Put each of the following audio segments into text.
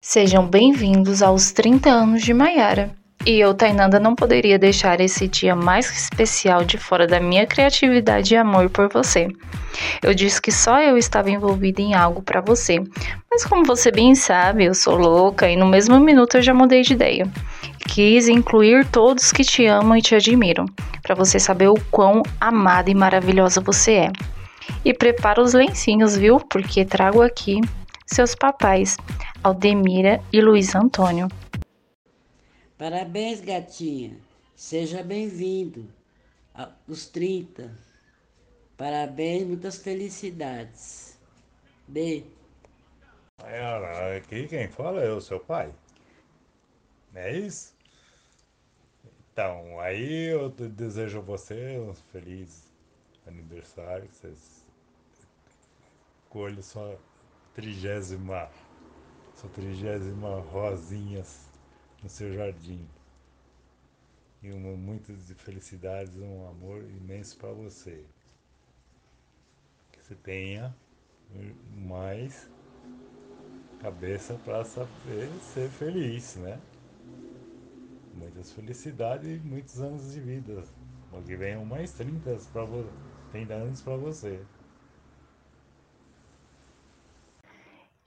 Sejam bem-vindos aos 30 anos de Maiara. E eu, Tainanda, não poderia deixar esse dia mais especial de fora da minha criatividade e amor por você. Eu disse que só eu estava envolvida em algo para você, mas como você bem sabe, eu sou louca e no mesmo minuto eu já mudei de ideia. Quis incluir todos que te amam e te admiram, para você saber o quão amada e maravilhosa você é. E prepara os lencinhos, viu? Porque trago aqui seus papais, Aldemira e Luiz Antônio. Parabéns, gatinha. Seja bem-vindo aos 30. Parabéns, muitas felicidades. B. Aqui quem fala é o seu pai. Não é isso? Então, aí eu desejo a você um feliz aniversário, que vocês colhem sua trigésima, sua trigésima rosinhas no seu jardim. E uma, muitas felicidades, um amor imenso para você. Que você tenha mais cabeça para saber ser feliz, né? Muitas felicidades e muitos anos de vida. Que venham mais 30 para você, 30 anos para você.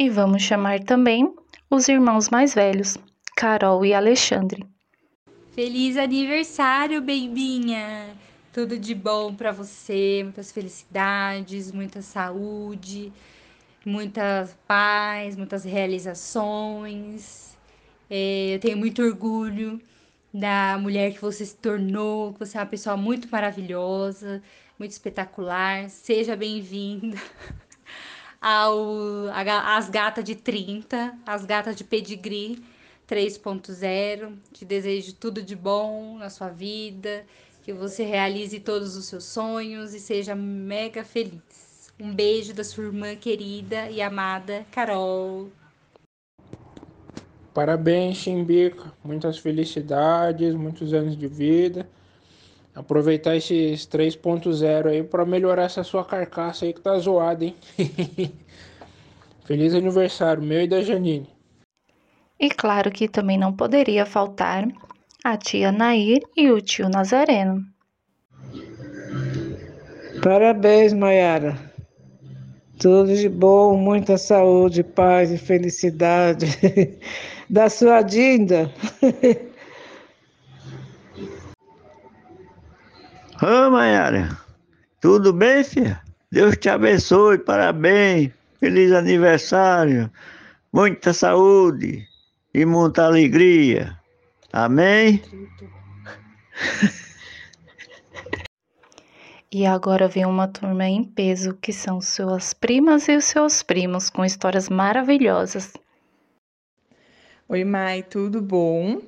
E vamos chamar também os irmãos mais velhos, Carol e Alexandre. Feliz aniversário, bebinha! Tudo de bom para você, muitas felicidades, muita saúde, muita paz, muitas realizações. É, eu tenho muito orgulho da mulher que você se tornou, que você é uma pessoa muito maravilhosa, muito espetacular. Seja bem-vinda ao às gatas de 30, as gatas de pedigree 3.0. Te desejo tudo de bom na sua vida, que você realize todos os seus sonhos e seja mega feliz. Um beijo da sua irmã querida e amada Carol. Parabéns, Chimbica. Muitas felicidades, muitos anos de vida. Aproveitar esses 3.0 aí para melhorar essa sua carcaça aí que tá zoada, hein? Feliz aniversário, meu e da Janine. E claro que também não poderia faltar a tia Nair e o tio Nazareno. Parabéns, Mayara. Tudo de bom, muita saúde, paz e felicidade da sua Dinda. Ô, Mayara, tudo bem, filha? Deus te abençoe, parabéns, feliz aniversário, muita saúde, e muita alegria. Amém? E agora vem uma turma em peso, que são suas primas e os seus primos, com histórias maravilhosas. Oi, Mai, tudo bom?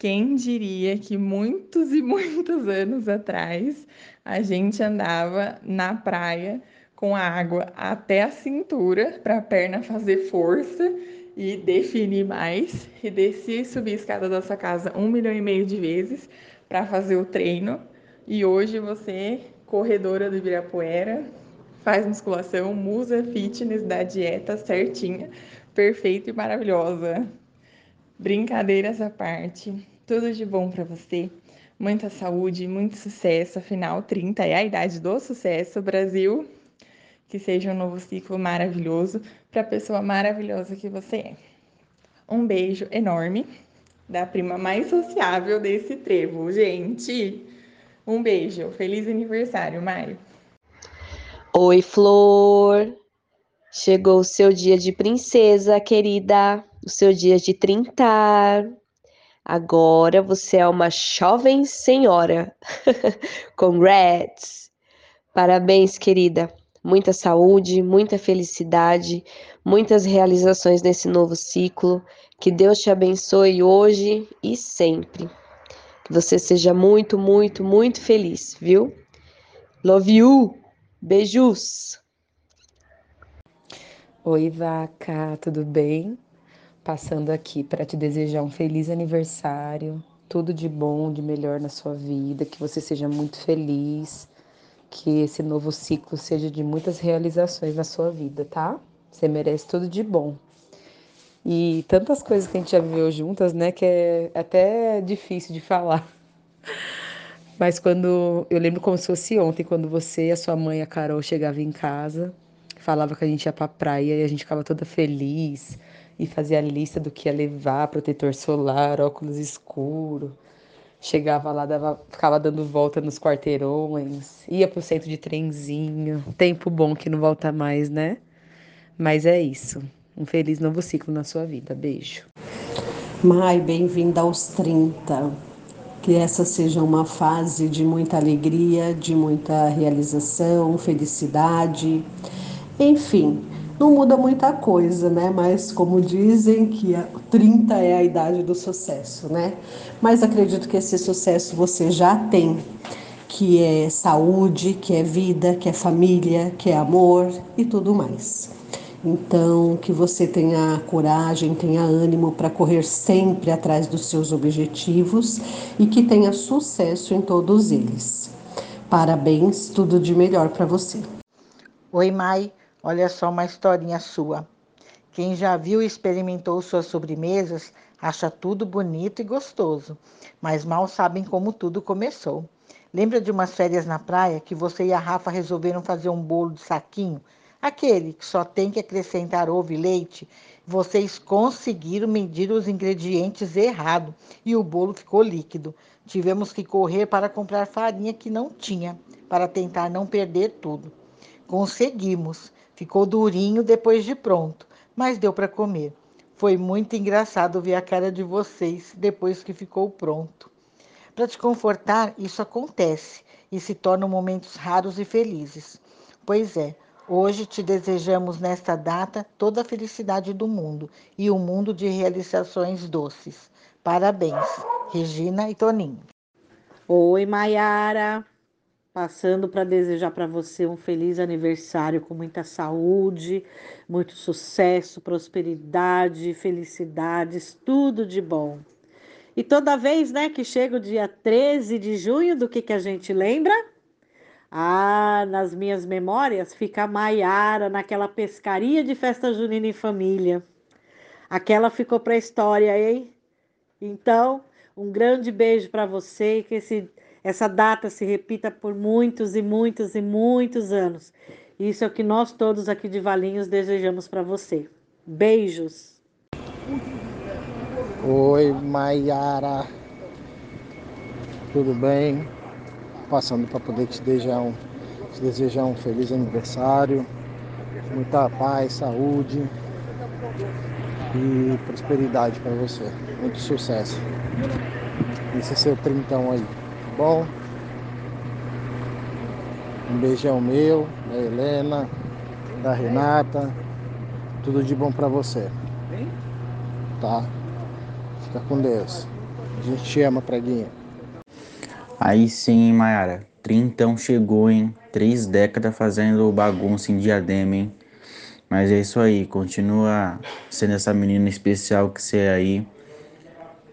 Quem diria que muitos e muitos anos atrás a gente andava na praia com a água até a cintura para a perna fazer força e definir mais e desci e subi a escada da sua casa um milhão e meio de vezes para fazer o treino. E hoje você, corredora do Ibirapuera, faz musculação, musa fitness da dieta certinha, perfeita e maravilhosa. Brincadeiras à parte, tudo de bom para você. Muita saúde, muito sucesso. Afinal, 30 é a idade do sucesso. Brasil, que seja um novo ciclo maravilhoso para a pessoa maravilhosa que você é. Um beijo enorme da prima mais sociável desse trevo, gente. Um beijo. Feliz aniversário, Mário. Oi, Flor. Chegou o seu dia de princesa, querida. O seu dia de trintar. Agora você é uma jovem senhora. Congrats! Parabéns, querida muita saúde, muita felicidade, muitas realizações nesse novo ciclo. Que Deus te abençoe hoje e sempre. Que você seja muito, muito, muito feliz, viu? Love you. Beijos. Oi, vaca, tudo bem? Passando aqui para te desejar um feliz aniversário, tudo de bom, de melhor na sua vida, que você seja muito feliz, que esse novo ciclo seja de muitas realizações na sua vida, tá? Você merece tudo de bom. E tantas coisas que a gente já viveu juntas, né, que é até difícil de falar. Mas quando eu lembro como se fosse ontem, quando você, a sua mãe, a Carol chegavam em casa, falava que a gente ia pra praia e a gente ficava toda feliz e fazia a lista do que ia levar, protetor solar, óculos escuro. Chegava lá, dava, ficava dando volta nos quarteirões, ia pro centro de trenzinho. Tempo bom que não volta mais, né? Mas é isso. Um feliz novo ciclo na sua vida. Beijo. Mai, bem-vinda aos 30. Que essa seja uma fase de muita alegria, de muita realização, felicidade. Enfim, não muda muita coisa, né? Mas como dizem que 30 é a idade do sucesso, né? Mas acredito que esse sucesso você já tem, que é saúde, que é vida, que é família, que é amor e tudo mais. Então, que você tenha coragem, tenha ânimo para correr sempre atrás dos seus objetivos e que tenha sucesso em todos eles. Parabéns, tudo de melhor para você. Oi, Mai. Olha só uma historinha sua. Quem já viu e experimentou suas sobremesas acha tudo bonito e gostoso, mas mal sabem como tudo começou. Lembra de umas férias na praia que você e a Rafa resolveram fazer um bolo de saquinho Aquele que só tem que acrescentar ovo e leite, vocês conseguiram medir os ingredientes errado e o bolo ficou líquido. Tivemos que correr para comprar farinha que não tinha, para tentar não perder tudo. Conseguimos. Ficou durinho depois de pronto, mas deu para comer. Foi muito engraçado ver a cara de vocês depois que ficou pronto. Para te confortar, isso acontece e se tornam momentos raros e felizes. Pois é, Hoje te desejamos nesta data toda a felicidade do mundo e um mundo de realizações doces. Parabéns, Regina e Toninho. Oi, Maiara. Passando para desejar para você um feliz aniversário com muita saúde, muito sucesso, prosperidade, felicidades, tudo de bom. E toda vez, né, que chega o dia 13 de junho, do que que a gente lembra? Ah, nas minhas memórias fica a Maiara naquela pescaria de festa junina em família. Aquela ficou para a história, hein? Então, um grande beijo para você e que esse, essa data se repita por muitos e muitos e muitos anos. Isso é o que nós todos aqui de Valinhos desejamos para você. Beijos. Oi, Maiara. Tudo bem? passando para poder te desejar, um, te desejar um feliz aniversário, muita paz, saúde e prosperidade para você. Muito sucesso. Esse é seu trintão aí, bom? Um beijão meu, da Helena, da Renata. Tudo de bom para você. Tá? Fica com Deus. A gente te ama, preguinha. Aí sim, Mayara. Trintão chegou, hein? Três décadas fazendo bagunça em diadema, hein? Mas é isso aí, continua sendo essa menina especial que você é aí,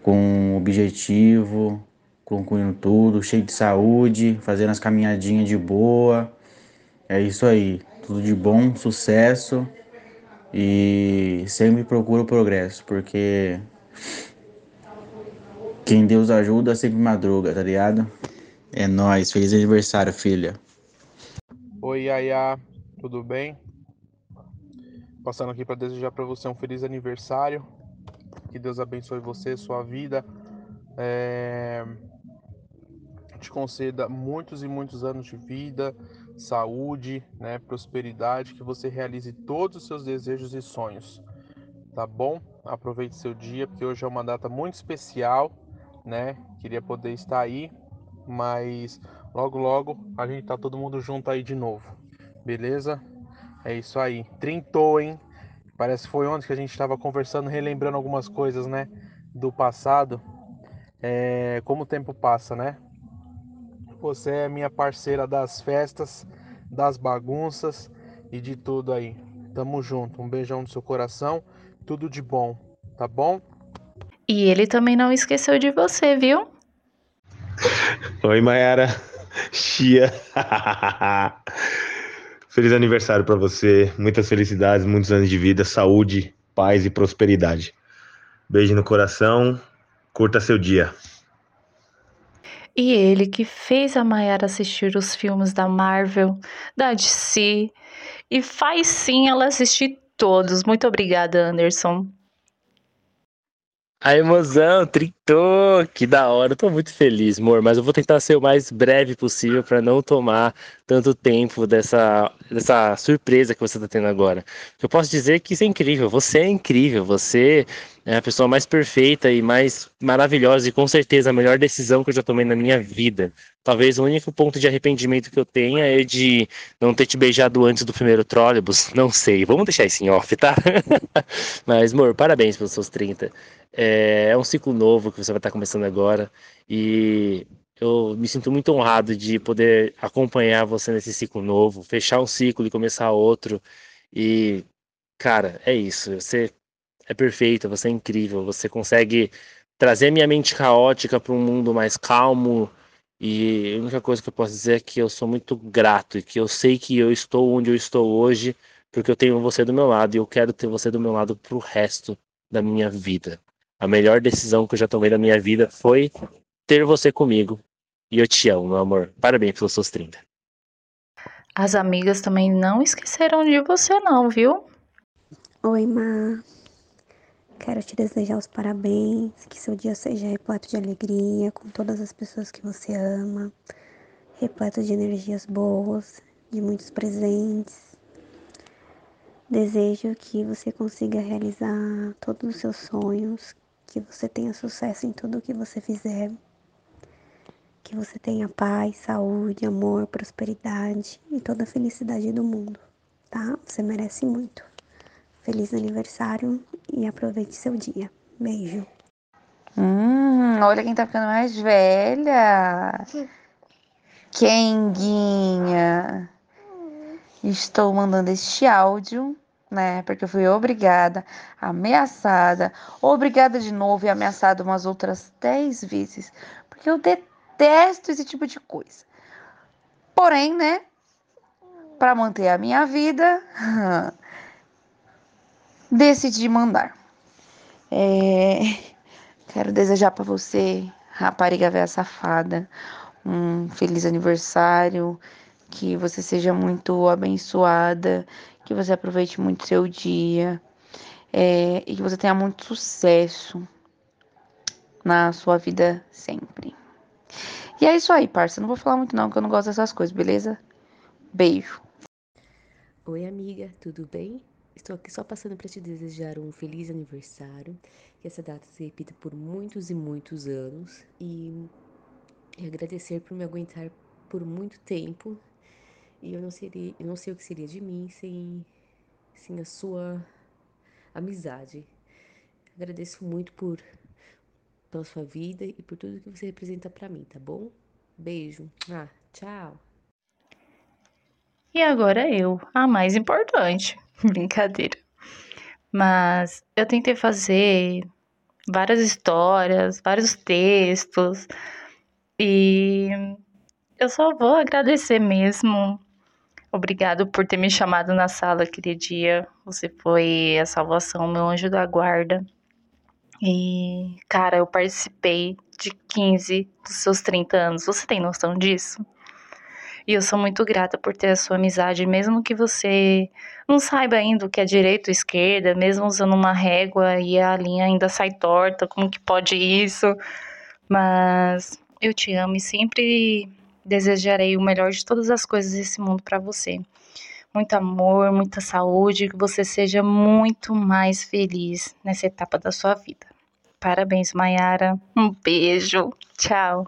com objetivo, concluindo tudo, cheio de saúde, fazendo as caminhadinhas de boa. É isso aí, tudo de bom, sucesso e sempre procura o progresso, porque quem Deus ajuda sempre madruga, tá ligado? É nóis, feliz aniversário, filha. Oi, Yaya, tudo bem? Passando aqui para desejar para você um feliz aniversário. Que Deus abençoe você, sua vida. É... Te conceda muitos e muitos anos de vida, saúde, né, prosperidade, que você realize todos os seus desejos e sonhos. Tá bom? Aproveite seu dia, porque hoje é uma data muito especial né? Queria poder estar aí, mas logo logo a gente tá todo mundo junto aí de novo. Beleza? É isso aí. Trintou, hein? Parece que foi ontem que a gente estava conversando, relembrando algumas coisas, né? Do passado. É, como o tempo passa, né? Você é minha parceira das festas, das bagunças e de tudo aí. Tamo junto. Um beijão no seu coração. Tudo de bom, tá bom? E ele também não esqueceu de você, viu? Oi, Mayara. Chia. Feliz aniversário para você. Muitas felicidades, muitos anos de vida, saúde, paz e prosperidade. Beijo no coração, curta seu dia. E ele que fez a Mayara assistir os filmes da Marvel, da DC, e faz sim ela assistir todos. Muito obrigada, Anderson. A emoção, tritou, que da hora, eu tô muito feliz, amor, mas eu vou tentar ser o mais breve possível para não tomar tanto tempo dessa, dessa surpresa que você tá tendo agora. Eu posso dizer que isso é incrível, você é incrível, você é a pessoa mais perfeita e mais maravilhosa e com certeza a melhor decisão que eu já tomei na minha vida. Talvez o único ponto de arrependimento que eu tenha é de não ter te beijado antes do primeiro trólebus, não sei, vamos deixar isso em off, tá? mas, amor, parabéns pelos seus 30. É, é um ciclo novo que você vai estar começando agora e eu me sinto muito honrado de poder acompanhar você nesse ciclo novo, fechar um ciclo e começar outro. E, cara, é isso. Você é perfeito, você é incrível, você consegue trazer minha mente caótica para um mundo mais calmo. E a única coisa que eu posso dizer é que eu sou muito grato e que eu sei que eu estou onde eu estou hoje porque eu tenho você do meu lado e eu quero ter você do meu lado pro resto da minha vida. A melhor decisão que eu já tomei na minha vida foi ter você comigo. E eu te amo, meu amor. Parabéns pelos seus 30. As amigas também não esqueceram de você, não, viu? Oi, Má. Quero te desejar os parabéns, que seu dia seja repleto de alegria com todas as pessoas que você ama, repleto de energias boas, de muitos presentes. Desejo que você consiga realizar todos os seus sonhos, que você tenha sucesso em tudo o que você fizer, que você tenha paz, saúde, amor, prosperidade e toda a felicidade do mundo, tá? Você merece muito. Feliz aniversário e aproveite seu dia. Beijo. Hum, olha quem tá ficando mais velha. Kenguinha. Estou mandando este áudio né? Porque eu fui obrigada, ameaçada, obrigada de novo e ameaçada umas outras 10 vezes. Porque eu detesto esse tipo de coisa. Porém, né? Para manter a minha vida, decidi mandar. É, quero desejar para você, rapariga velha safada, um feliz aniversário, que você seja muito abençoada, que você aproveite muito seu dia é, e que você tenha muito sucesso na sua vida sempre. E é isso aí, parça. Não vou falar muito não, que eu não gosto dessas coisas, beleza? Beijo. Oi, amiga, tudo bem? Estou aqui só passando para te desejar um feliz aniversário, que essa data se repita por muitos e muitos anos e, e agradecer por me aguentar por muito tempo e eu não seria, eu não sei o que seria de mim sem, sem a sua amizade. Agradeço muito por pela sua vida e por tudo que você representa para mim, tá bom? Beijo. Ah, tchau. E agora eu, a mais importante. Brincadeira. Mas eu tentei fazer várias histórias, vários textos e eu só vou agradecer mesmo Obrigado por ter me chamado na sala aquele dia. Você foi a salvação, meu anjo da guarda. E, cara, eu participei de 15 dos seus 30 anos. Você tem noção disso? E eu sou muito grata por ter a sua amizade, mesmo que você não saiba ainda o que é direita ou esquerda, mesmo usando uma régua e a linha ainda sai torta, como que pode isso? Mas eu te amo e sempre desejarei o melhor de todas as coisas desse mundo para você. Muito amor, muita saúde, que você seja muito mais feliz nessa etapa da sua vida. Parabéns, Mayara. Um beijo. Tchau.